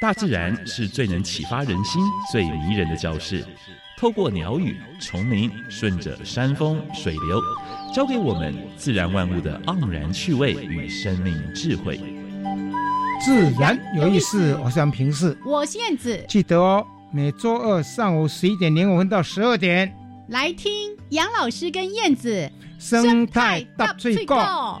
大自然是最能启发人心、最迷人的教室。透过鸟语、虫鸣，顺着山峰、水流，教给我们自然万物的盎然趣味与生命智慧。自然有意思，我是杨平视，我是燕子。记得哦，每周二上午十一点零五分到十二点，来听杨老师跟燕子生态大最高。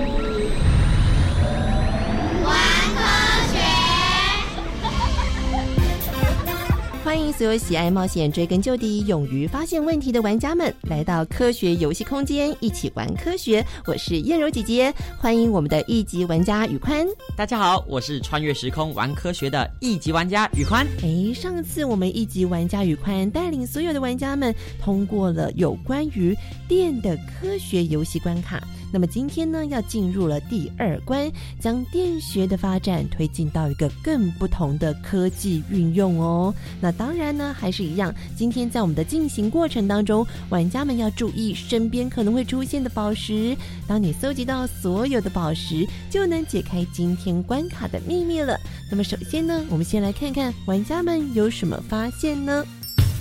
欢迎所有喜爱冒险、追根究底、勇于发现问题的玩家们来到科学游戏空间，一起玩科学。我是燕柔姐姐，欢迎我们的一级玩家宇宽。大家好，我是穿越时空玩科学的一级玩家宇宽。哎，上次我们一级玩家宇宽带领所有的玩家们通过了有关于电的科学游戏关卡。那么今天呢，要进入了第二关，将电学的发展推进到一个更不同的科技运用哦。那当然呢，还是一样，今天在我们的进行过程当中，玩家们要注意身边可能会出现的宝石。当你搜集到所有的宝石，就能解开今天关卡的秘密了。那么首先呢，我们先来看看玩家们有什么发现呢？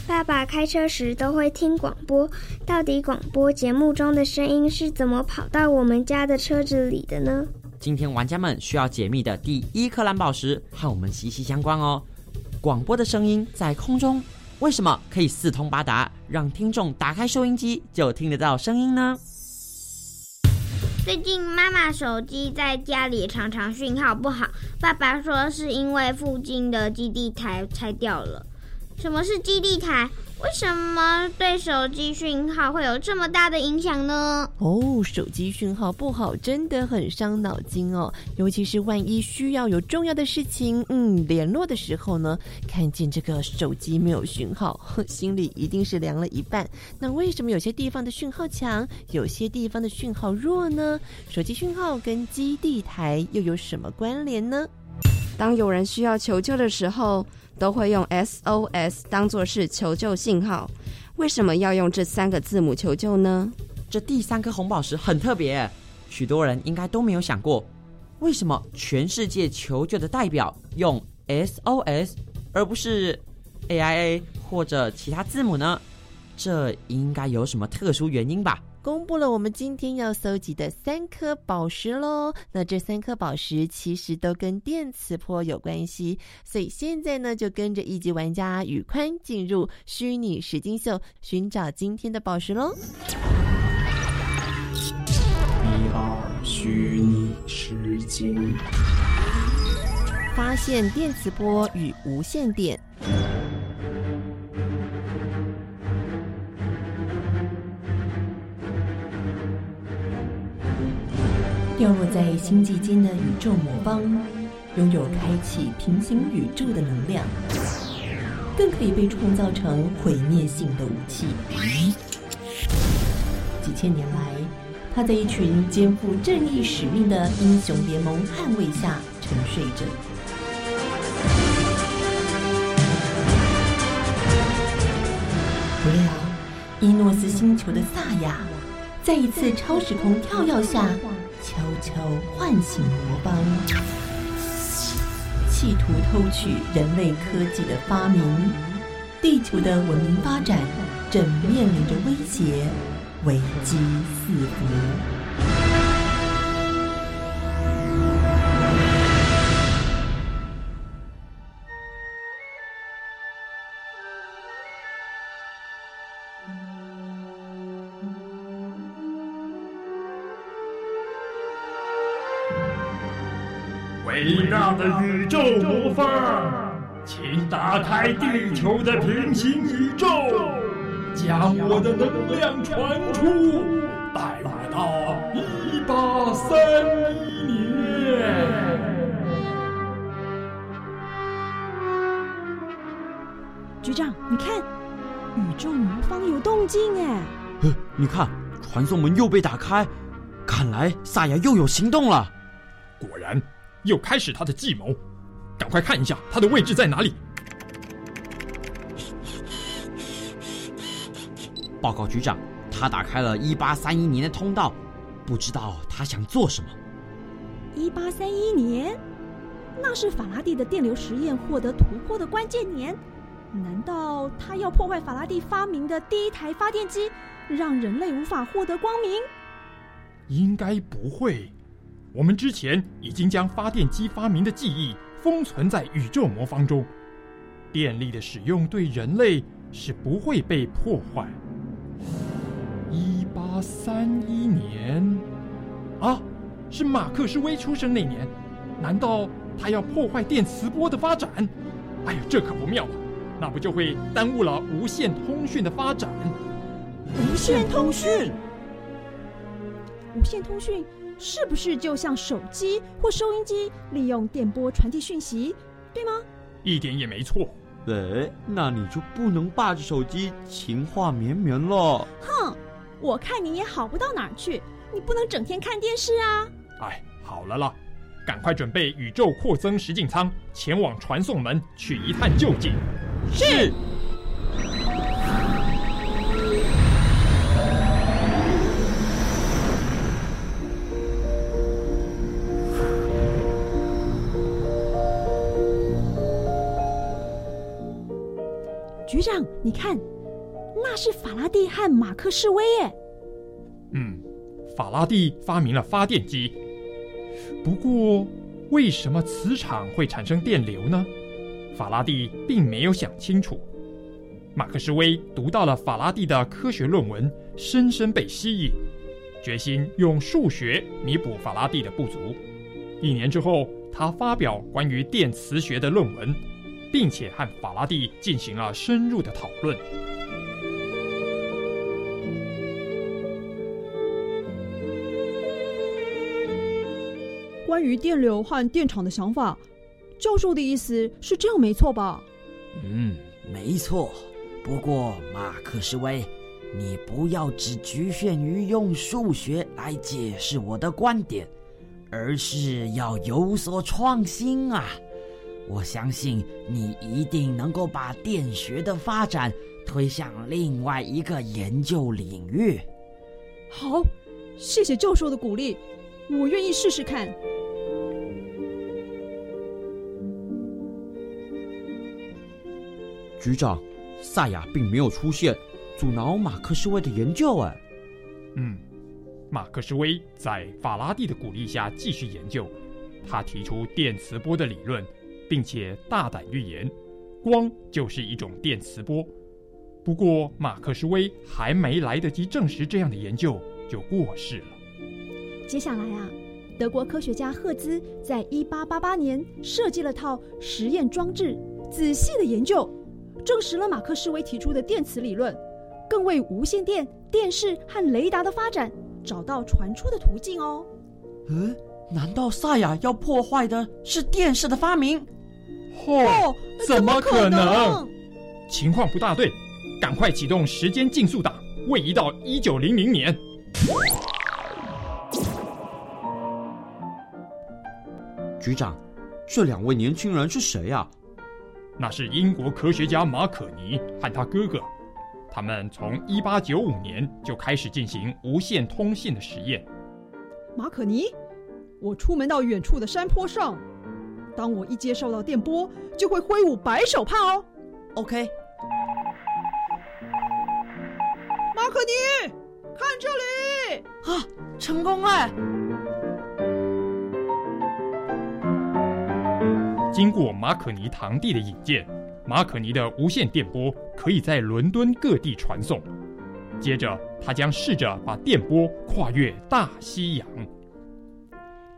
爸爸开车时都会听广播，到底广播节目中的声音是怎么跑到我们家的车子里的呢？今天玩家们需要解密的第一颗蓝宝石和我们息息相关哦。广播的声音在空中，为什么可以四通八达，让听众打开收音机就听得到声音呢？最近妈妈手机在家里常常讯号不好，爸爸说是因为附近的基地台拆掉了。什么是基地台？为什么对手机讯号会有这么大的影响呢？哦，手机讯号不好真的很伤脑筋哦，尤其是万一需要有重要的事情，嗯，联络的时候呢，看见这个手机没有讯号，心里一定是凉了一半。那为什么有些地方的讯号强，有些地方的讯号弱呢？手机讯号跟基地台又有什么关联呢？当有人需要求救的时候。都会用 SOS 当做是求救信号，为什么要用这三个字母求救呢？这第三颗红宝石很特别，许多人应该都没有想过，为什么全世界求救的代表用 SOS 而不是 AIA 或者其他字母呢？这应该有什么特殊原因吧？公布了我们今天要搜集的三颗宝石喽。那这三颗宝石其实都跟电磁波有关系，所以现在呢，就跟着一级玩家宇宽进入虚拟石金秀，寻找今天的宝石喽。一二虚拟石金。发现电磁波与无线电。掉落在星际间的宇宙魔方，拥有开启平行宇宙的能量，更可以被创造成毁灭性的武器。几千年来，他在一群肩负正义使命的英雄联盟捍卫下沉睡着。不料，伊诺斯星球的萨亚，在一次超时空跳跃下。悄悄唤醒魔邦，企图偷取人类科技的发明，地球的文明发展正面临着威胁，危机四伏。的宇宙魔方，请打开地球的平行宇宙，将我的能量传出，带我到一八三一年。局长，你看，宇宙魔方有动静哎！呃，你看，传送门又被打开，看来萨亚又有行动了。果然。又开始他的计谋，赶快看一下他的位置在哪里。报告局长，他打开了一八三一年的通道，不知道他想做什么。一八三一年，那是法拉第的电流实验获得突破的关键年。难道他要破坏法拉第发明的第一台发电机，让人类无法获得光明？应该不会。我们之前已经将发电机发明的记忆封存在宇宙魔方中，电力的使用对人类是不会被破坏。一八三一年，啊，是马克思威出生那年，难道他要破坏电磁波的发展？哎呀，这可不妙啊！那不就会耽误了无线通讯的发展？无线通讯，无线通讯。是不是就像手机或收音机利用电波传递讯息，对吗？一点也没错。哎，那你就不能霸着手机情话绵绵了。哼，我看你也好不到哪儿去，你不能整天看电视啊。哎，好了啦，赶快准备宇宙扩增实境舱，前往传送门去一探究竟。是。局长，你看，那是法拉第和马克士威耶。嗯，法拉第发明了发电机。不过，为什么磁场会产生电流呢？法拉第并没有想清楚。马克士威读到了法拉第的科学论文，深深被吸引，决心用数学弥补法拉第的不足。一年之后，他发表关于电磁学的论文。并且和法拉第进行了深入的讨论。关于电流和电场的想法，教授的意思是这样，没错吧？嗯，没错。不过马克思威，你不要只局限于用数学来解释我的观点，而是要有所创新啊！我相信你一定能够把电学的发展推向另外一个研究领域。好，谢谢教授的鼓励，我愿意试试看。局长，萨亚并没有出现，阻挠马克思威的研究。哎，嗯，马克思威在法拉第的鼓励下继续研究，他提出电磁波的理论。并且大胆预言，光就是一种电磁波。不过马克思威还没来得及证实这样的研究，就过世了。接下来啊，德国科学家赫兹在一八八八年设计了套实验装置，仔细的研究，证实了马克施威提出的电磁理论，更为无线电、电视和雷达的发展找到传出的途径哦。嗯，难道萨亚要破坏的是电视的发明？嚯，怎么可能？情况不大对，赶快启动时间竞速档，位移到一九零零年。局长，这两位年轻人是谁呀？那是英国科学家马可尼和他哥哥，他们从一八九五年就开始进行无线通信的实验。马可尼，我出门到远处的山坡上，当我一接受到电波，就会挥舞白手帕哦。OK。马可尼，看这里！啊，成功了！经过马可尼堂弟的引荐，马可尼的无线电波可以在伦敦各地传送。接着，他将试着把电波跨越大西洋。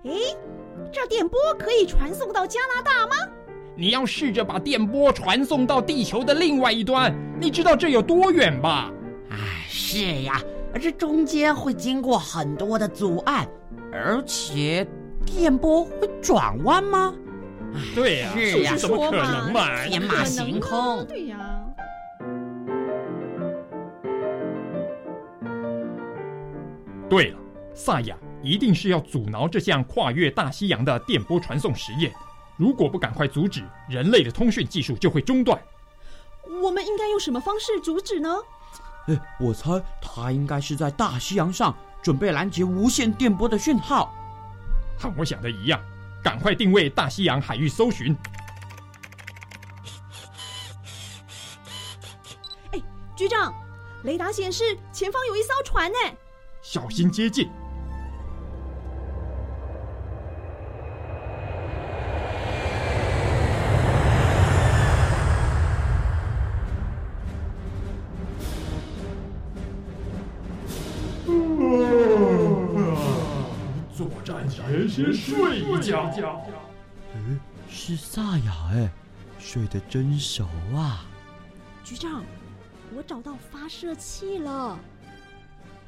哎，这电波可以传送到加拿大吗？你要试着把电波传送到地球的另外一端，你知道这有多远吧？哎，是呀，而这中间会经过很多的阻碍，而且电波会转弯吗？对呀，是呀，怎么可能嘛？天马行空。对呀。对了，萨亚一定是要阻挠这项跨越大西洋的电波传送实验。如果不赶快阻止，人类的通讯技术就会中断。我们应该用什么方式阻止呢？哎，我猜他应该是在大西洋上准备拦截无线电波的讯号。和我想的一样，赶快定位大西洋海域搜寻。哎，局长，雷达显示前方有一艘船呢。小心接近。先睡一觉。嗯，是萨雅哎，睡得真熟啊。局长，我找到发射器了。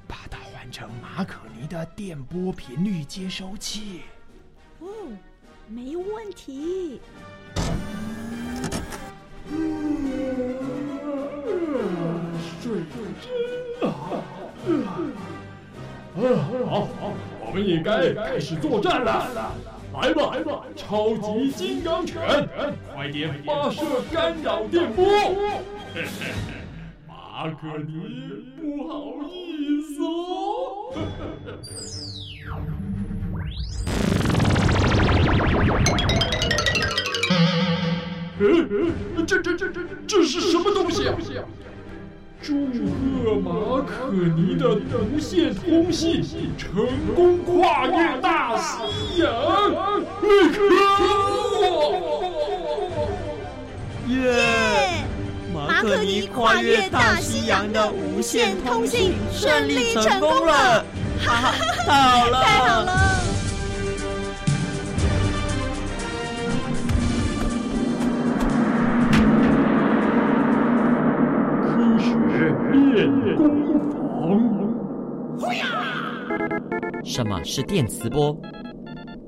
把它换成马可尼的电波频率接收器。哦，没问题。睡得真好。好，好，我们也该开始作战了。来吧，来吧，超级金刚犬，快点发射干扰电波。马可尼，不好意思哦。嗯，这这这这这是什么东西啊？祝贺马可尼的无线通信成功跨越大西洋！耶！马可尼跨越大西洋的无线通信顺利成功了，哈哈，太好了，什么是电磁波？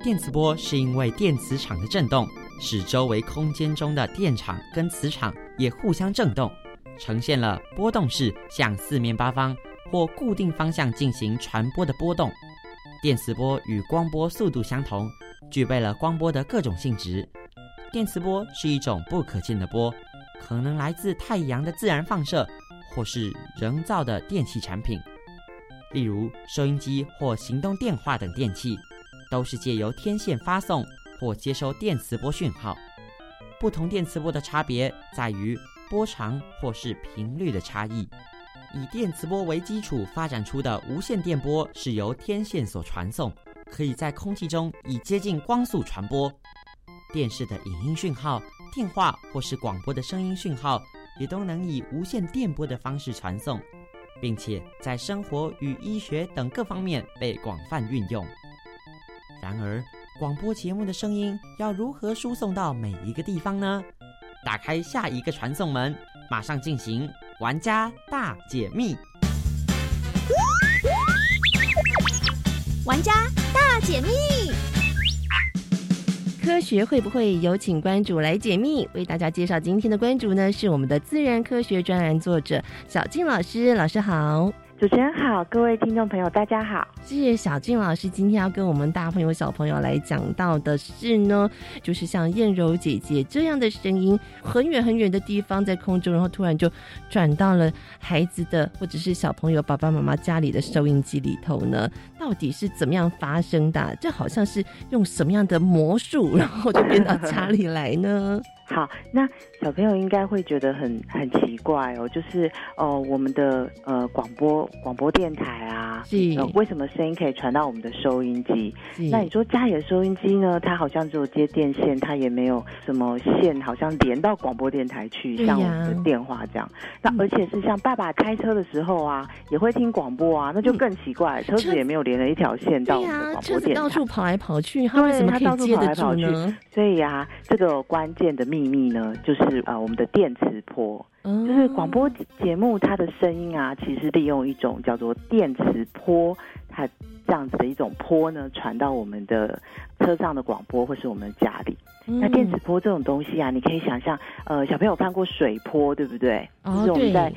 电磁波是因为电磁场的振动，使周围空间中的电场跟磁场也互相振动，呈现了波动式向四面八方或固定方向进行传播的波动。电磁波与光波速度相同，具备了光波的各种性质。电磁波是一种不可见的波，可能来自太阳的自然放射，或是人造的电器产品，例如收音机或行动电话等电器，都是借由天线发送或接收电磁波讯号。不同电磁波的差别在于波长或是频率的差异。以电磁波为基础发展出的无线电波是由天线所传送，可以在空气中以接近光速传播。电视的影音讯号、电话或是广播的声音讯号，也都能以无线电波的方式传送，并且在生活与医学等各方面被广泛运用。然而，广播节目的声音要如何输送到每一个地方呢？打开下一个传送门，马上进行玩家大解密。玩家大解密，科学会不会有请关主来解密？为大家介绍今天的关主呢，是我们的自然科学专栏作者小静老师。老师好。主持人好，各位听众朋友，大家好。谢谢小静老师今天要跟我们大朋友、小朋友来讲到的是呢，就是像燕柔姐姐这样的声音，很远很远的地方在空中，然后突然就转到了孩子的或者是小朋友爸爸妈妈家里的收音机里头呢？到底是怎么样发生的？这好像是用什么样的魔术，然后就变到家里来呢？好，那小朋友应该会觉得很很奇怪哦，就是哦，我们的呃广播广播电台啊，是为什么声音可以传到我们的收音机？那你说家里的收音机呢？它好像只有接电线，它也没有什么线，好像连到广播电台去，像我们的电话这样。那而且是像爸爸开车的时候啊，也会听广播啊，那就更奇怪，车子也没有连了一条线到我们的广播电台，到处跑来跑去，它为什么可以接得住呢？所以呀，这个关键的秘密呢，就是呃，我们的电磁波，嗯就是广播节目它的声音啊，其实利用一种叫做电磁波，它这样子的一种波呢，传到我们的车上的广播或是我们家里。那电磁波这种东西啊，你可以想象，呃，小朋友看过水波对不对？就是我们在。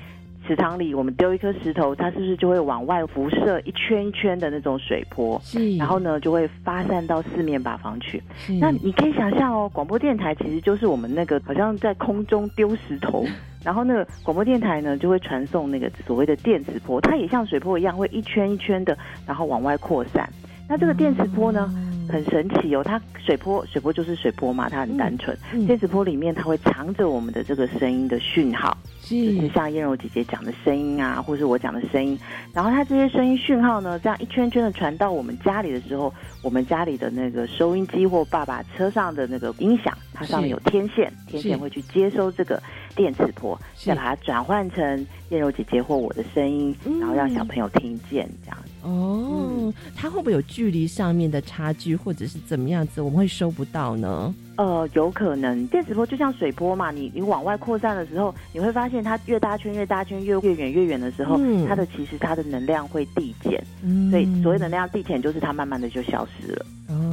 池塘里，我们丢一颗石头，它是不是就会往外辐射一圈一圈的那种水波？是，然后呢，就会发散到四面八方去。那你可以想象哦，广播电台其实就是我们那个好像在空中丢石头，然后那个广播电台呢就会传送那个所谓的电磁波，它也像水波一样，会一圈一圈的，然后往外扩散。那这个电磁波呢，很神奇哦，它水波水波就是水波嘛，它很单纯。电磁波里面它会藏着我们的这个声音的讯号。就是像燕柔姐姐讲的声音啊，或是我讲的声音，然后它这些声音讯号呢，这样一圈圈的传到我们家里的时候，我们家里的那个收音机或爸爸车上的那个音响，它上面有天线，天线会去接收这个电磁波，再把它转换成燕柔姐姐或我的声音，然后让小朋友听见这样。哦，它会不会有距离上面的差距，或者是怎么样子，我们会收不到呢？呃，有可能电磁波就像水波嘛，你你往外扩散的时候，你会发现它越大圈越大圈，越越远越远的时候，它的其实它的能量会递减，所以所谓能量递减就是它慢慢的就消失了。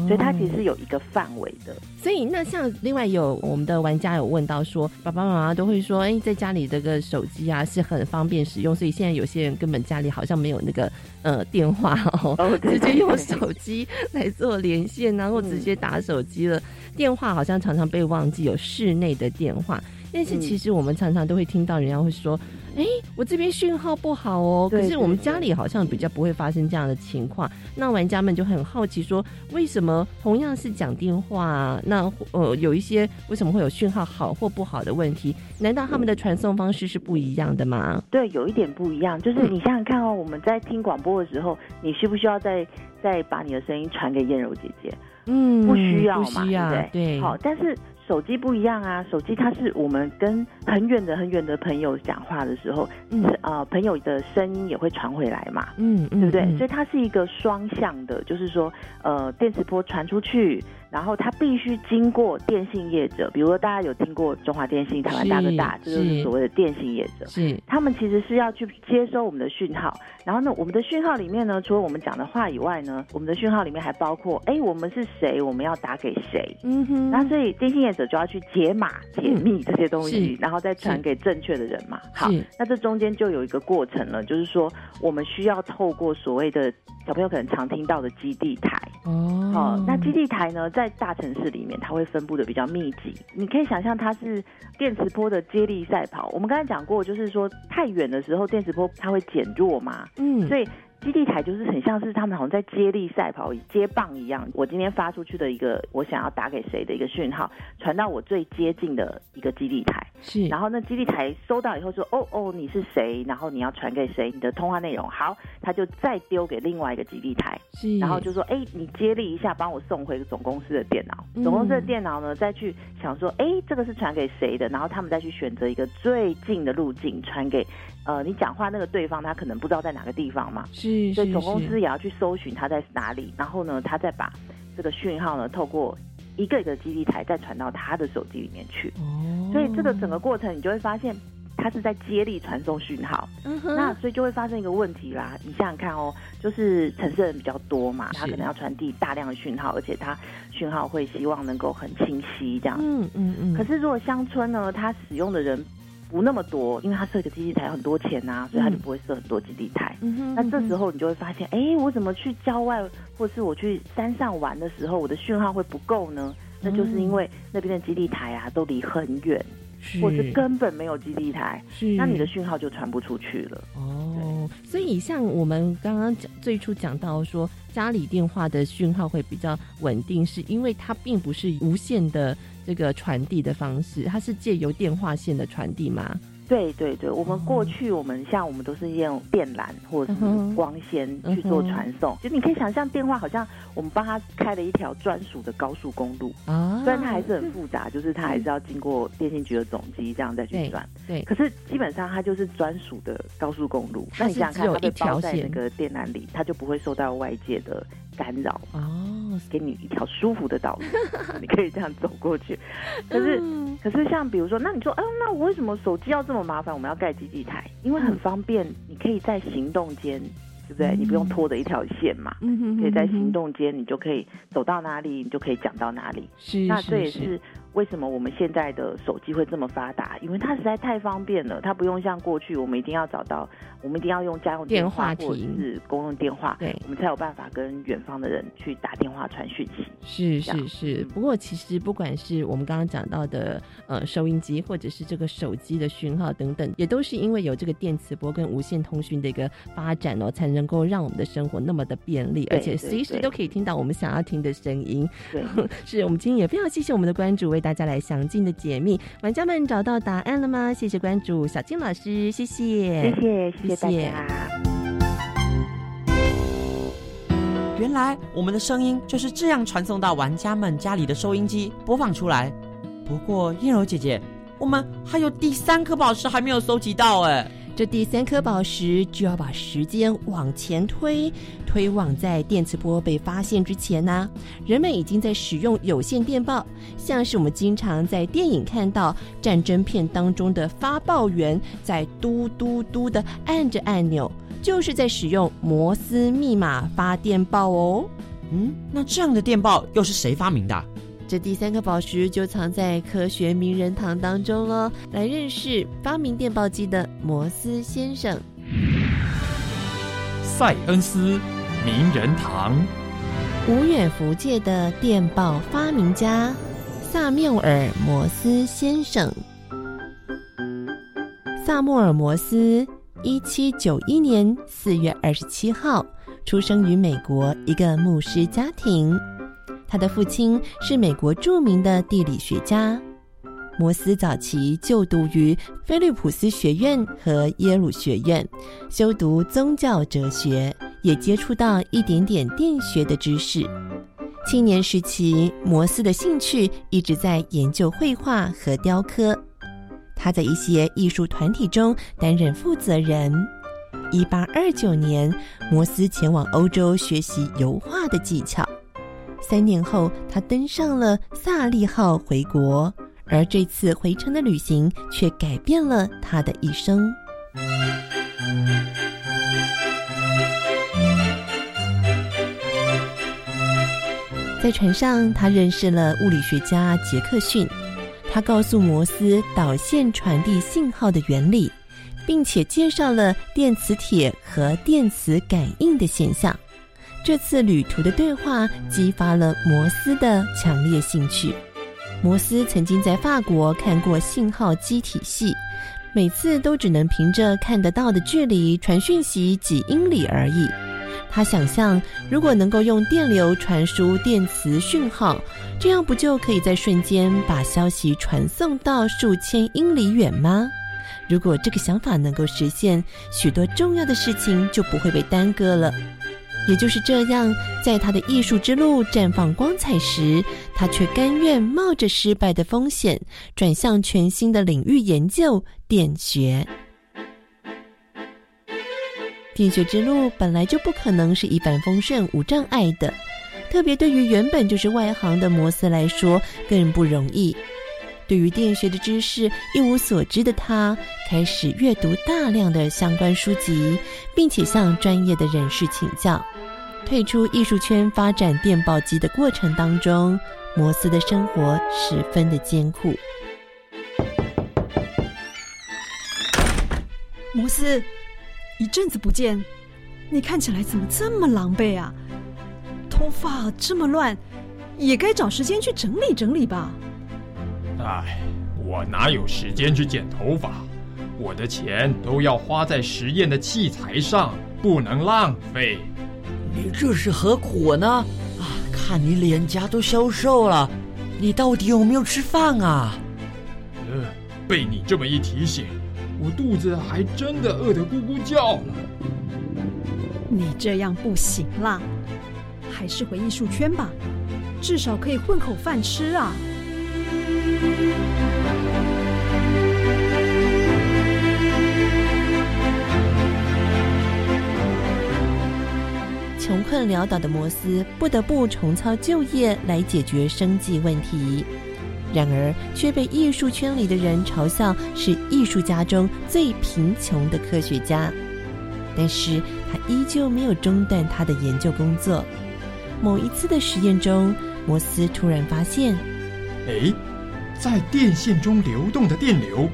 所以它其实有一个范围的。所以那像另外有我们的玩家有问到说，爸爸妈妈都会说，哎，在家里这个手机啊是很方便使用，所以现在有些人根本家里好像没有那个呃电话哦，直接用手机来做连线，然后直接打手机了。电话好像常常被忘记有室内的电话，但是其实我们常常都会听到人家会说：“哎，我这边讯号不好哦。”可是我们家里好像比较不会发生这样的情况。那玩家们就很好奇说：“为什么同样是讲电话，那呃有一些为什么会有讯号好或不好的问题？难道他们的传送方式是不一样的吗？”对，有一点不一样，就是你想想看哦，我们在听广播的时候，你需不需要再再把你的声音传给燕柔姐姐？嗯，不需要嘛，对不对？对，好，但是手机不一样啊，手机它是我们跟很远的很远的朋友讲话的时候，嗯啊，朋友的声音也会传回来嘛，嗯，对不对？所以它是一个双向的，就是说，呃，电磁波传出去。然后它必须经过电信业者，比如说大家有听过中华电信、台湾大哥大，这就是所谓的电信业者。是，他们其实是要去接收我们的讯号。然后呢，我们的讯号里面呢，除了我们讲的话以外呢，我们的讯号里面还包括，哎，我们是谁？我们要打给谁？嗯哼。那所以电信业者就要去解码、解密这些东西，然后再传给正确的人嘛。好，那这中间就有一个过程了，就是说我们需要透过所谓的小朋友可能常听到的基地台。哦。好，那基地台呢，在大城市里面，它会分布的比较密集。你可以想象它是电磁波的接力赛跑。我们刚才讲过，就是说太远的时候，电磁波它会减弱嘛。嗯，所以。基地台就是很像是他们好像在接力赛跑、接棒一样。我今天发出去的一个我想要打给谁的一个讯号，传到我最接近的一个基地台。是，然后那基地台收到以后说：“哦哦，你是谁？然后你要传给谁？你的通话内容好。”他就再丢给另外一个基地台。是，然后就说：“哎，你接力一下，帮我送回总公司的电脑。总公司的电脑呢，再去想说：哎，这个是传给谁的？然后他们再去选择一个最近的路径传给。”呃，你讲话那个对方他可能不知道在哪个地方嘛，是，所以总公司也要去搜寻他在哪里，然后呢，他再把这个讯号呢，透过一个一个基地台再传到他的手机里面去。哦，所以这个整个过程你就会发现。他是在接力传送讯号，那所以就会发生一个问题啦。你想想看哦，就是城市人比较多嘛，他可能要传递大量的讯号，而且他讯号会希望能够很清晰这样。嗯嗯嗯。可是如果乡村呢，它使用的人不那么多，因为它设个基地台很多钱呐，所以它就不会设很多基地台。那这时候你就会发现，哎，我怎么去郊外或是我去山上玩的时候，我的讯号会不够呢？那就是因为那边的基地台啊，都离很远。或是根本没有基地台，那你的讯号就传不出去了。哦，所以像我们刚刚讲最初讲到说，家里电话的讯号会比较稳定，是因为它并不是无线的这个传递的方式，它是借由电话线的传递吗？对对对，我们过去我们像我们都是用电缆或者是光纤去做传送，就你可以想象电话好像我们帮他开了一条专属的高速公路啊，虽然它还是很复杂，就是它还是要经过电信局的总机这样再去转，对，可是基本上它就是专属的高速公路，那你想想看，它被包在那个电缆里，它就不会受到外界的干扰哦，给你一条舒服的道路，你可以这样走过去，可是可是像比如说，那你说，嗯，那我为什么手机要这么？麻烦，我们要盖基地台，因为很方便，你可以在行动间，对不对？你不用拖着一条线嘛，可以在行动间，你就可以走到哪里，你就可以讲到哪里。是，那这也是。为什么我们现在的手机会这么发达？因为它实在太方便了，它不用像过去我们一定要找到，我们一定要用家用电话或者是公用电话，对，我们才有办法跟远方的人去打电话传讯息。是是是，不过其实不管是我们刚刚讲到的呃收音机，或者是这个手机的讯号等等，也都是因为有这个电磁波跟无线通讯的一个发展哦，才能够让我们的生活那么的便利，而且随时都可以听到我们想要听的声音。对，是我们今天也非常谢谢我们的关注为。大家来详尽的解密，玩家们找到答案了吗？谢谢关注小金老师，谢谢，谢谢，谢谢大家。原来我们的声音就是这样传送到玩家们家里的收音机播放出来。不过燕柔姐姐，我们还有第三颗宝石还没有收集到哎。这第三颗宝石就要把时间往前推，推往在电磁波被发现之前呢，人们已经在使用有线电报，像是我们经常在电影看到战争片当中的发报员在嘟嘟嘟的按着按钮，就是在使用摩斯密码发电报哦。嗯，那这样的电报又是谁发明的？这第三颗宝石就藏在科学名人堂当中了。来认识发明电报机的摩斯先生。塞恩斯名人堂，无远弗届的电报发明家萨缪尔摩斯先生。萨缪尔摩斯，一七九一年四月二十七号出生于美国一个牧师家庭。他的父亲是美国著名的地理学家。摩斯早期就读于菲利普斯学院和耶鲁学院，修读宗教哲学，也接触到一点点电学的知识。青年时期，摩斯的兴趣一直在研究绘画和雕刻。他在一些艺术团体中担任负责人。一八二九年，摩斯前往欧洲学习油画的技巧。三年后，他登上了萨利号回国，而这次回程的旅行却改变了他的一生。在船上，他认识了物理学家杰克逊，他告诉摩斯导线传递信号的原理，并且介绍了电磁铁和电磁感应的现象。这次旅途的对话激发了摩斯的强烈兴趣。摩斯曾经在法国看过信号机体系，每次都只能凭着看得到的距离传讯息几英里而已。他想象，如果能够用电流传输电磁讯号，这样不就可以在瞬间把消息传送到数千英里远吗？如果这个想法能够实现，许多重要的事情就不会被耽搁了。也就是这样，在他的艺术之路绽放光彩时，他却甘愿冒着失败的风险，转向全新的领域研究电学。电学之路本来就不可能是一帆风顺、无障碍的。特别对于原本就是外行的摩斯来说更不容易。对于电学的知识一无所知的他，开始阅读大量的相关书籍，并且向专业的人士请教。退出艺术圈发展电报机的过程当中，摩斯的生活十分的艰苦。摩斯，一阵子不见，你看起来怎么这么狼狈啊？头发这么乱，也该找时间去整理整理吧。哎，我哪有时间去剪头发？我的钱都要花在实验的器材上，不能浪费。你这是何苦呢？啊，看你脸颊都消瘦了，你到底有没有吃饭啊？呃，被你这么一提醒，我肚子还真的饿得咕咕叫了。你这样不行啦，还是回艺术圈吧，至少可以混口饭吃啊。穷困潦倒的摩斯不得不重操旧业来解决生计问题，然而却被艺术圈里的人嘲笑是艺术家中最贫穷的科学家。但是他依旧没有中断他的研究工作。某一次的实验中，摩斯突然发现：哎，在电线中流动的电流，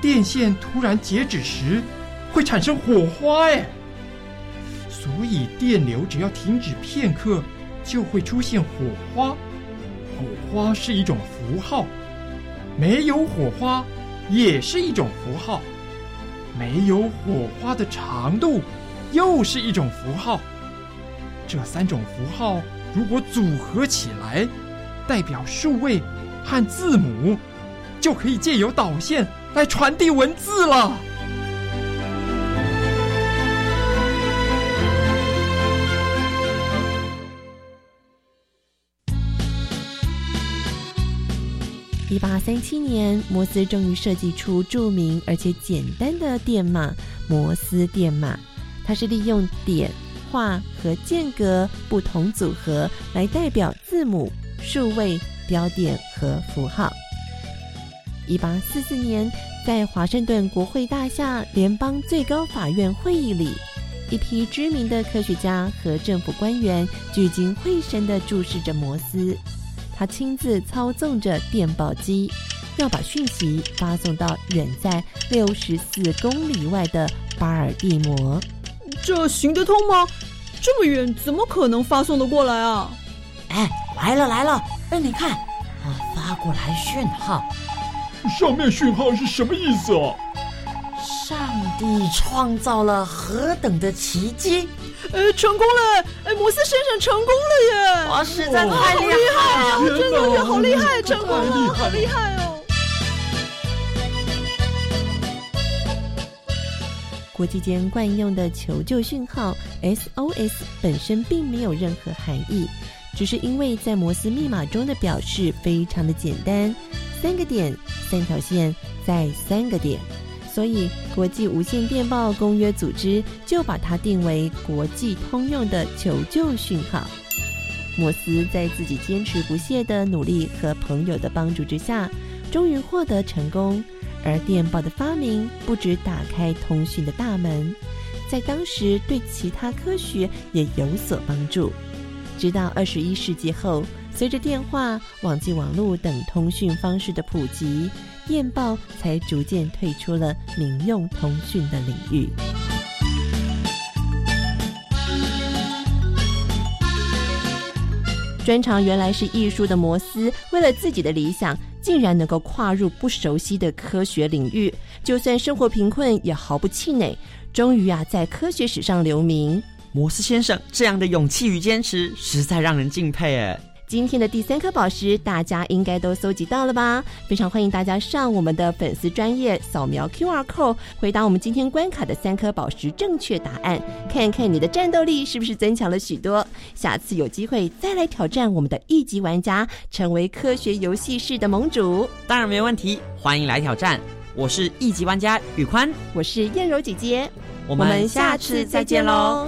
电线突然截止时会产生火花。哎。所以电流只要停止片刻，就会出现火花。火花是一种符号，没有火花也是一种符号，没有火花的长度又是一种符号。这三种符号如果组合起来，代表数位和字母，就可以借由导线来传递文字了。一八三七年，摩斯终于设计出著名而且简单的电码——摩斯电码。它是利用点、画和间隔不同组合来代表字母、数位、标点和符号。一八四四年，在华盛顿国会大厦联邦最高法院会议里，一批知名的科学家和政府官员聚精会神地注视着摩斯。他亲自操纵着电报机，要把讯息发送到远在六十四公里外的巴尔的摩。这行得通吗？这么远，怎么可能发送得过来啊？哎，来了来了！哎，你看，我，发过来讯号。上面讯号是什么意思啊？上帝创造了何等的奇迹！呃，成功了！哎，摩斯先生成功了耶！哇，实在太厉害了！真的好厉害，成功了，好厉害哦！国际间惯用的求救讯号 SOS 本身并没有任何含义，只是因为在摩斯密码中的表示非常的简单：三个点，三条线，在三个点。所以，国际无线电报公约组织就把它定为国际通用的求救讯号。摩斯在自己坚持不懈的努力和朋友的帮助之下，终于获得成功。而电报的发明不止打开通讯的大门，在当时对其他科学也有所帮助。直到二十一世纪后，随着电话、网际网络等通讯方式的普及。电报才逐渐退出了民用通讯的领域。专长原来是艺术的摩斯，为了自己的理想，竟然能够跨入不熟悉的科学领域，就算生活贫困也毫不气馁。终于啊，在科学史上留名。摩斯先生这样的勇气与坚持，实在让人敬佩哎。今天的第三颗宝石，大家应该都搜集到了吧？非常欢迎大家上我们的粉丝专业扫描 Q R code，回答我们今天关卡的三颗宝石正确答案，看看你的战斗力是不是增强了许多。下次有机会再来挑战我们的一级玩家，成为科学游戏室的盟主，当然没问题，欢迎来挑战。我是一级玩家宇宽，我是燕柔姐姐，我们下次再见喽。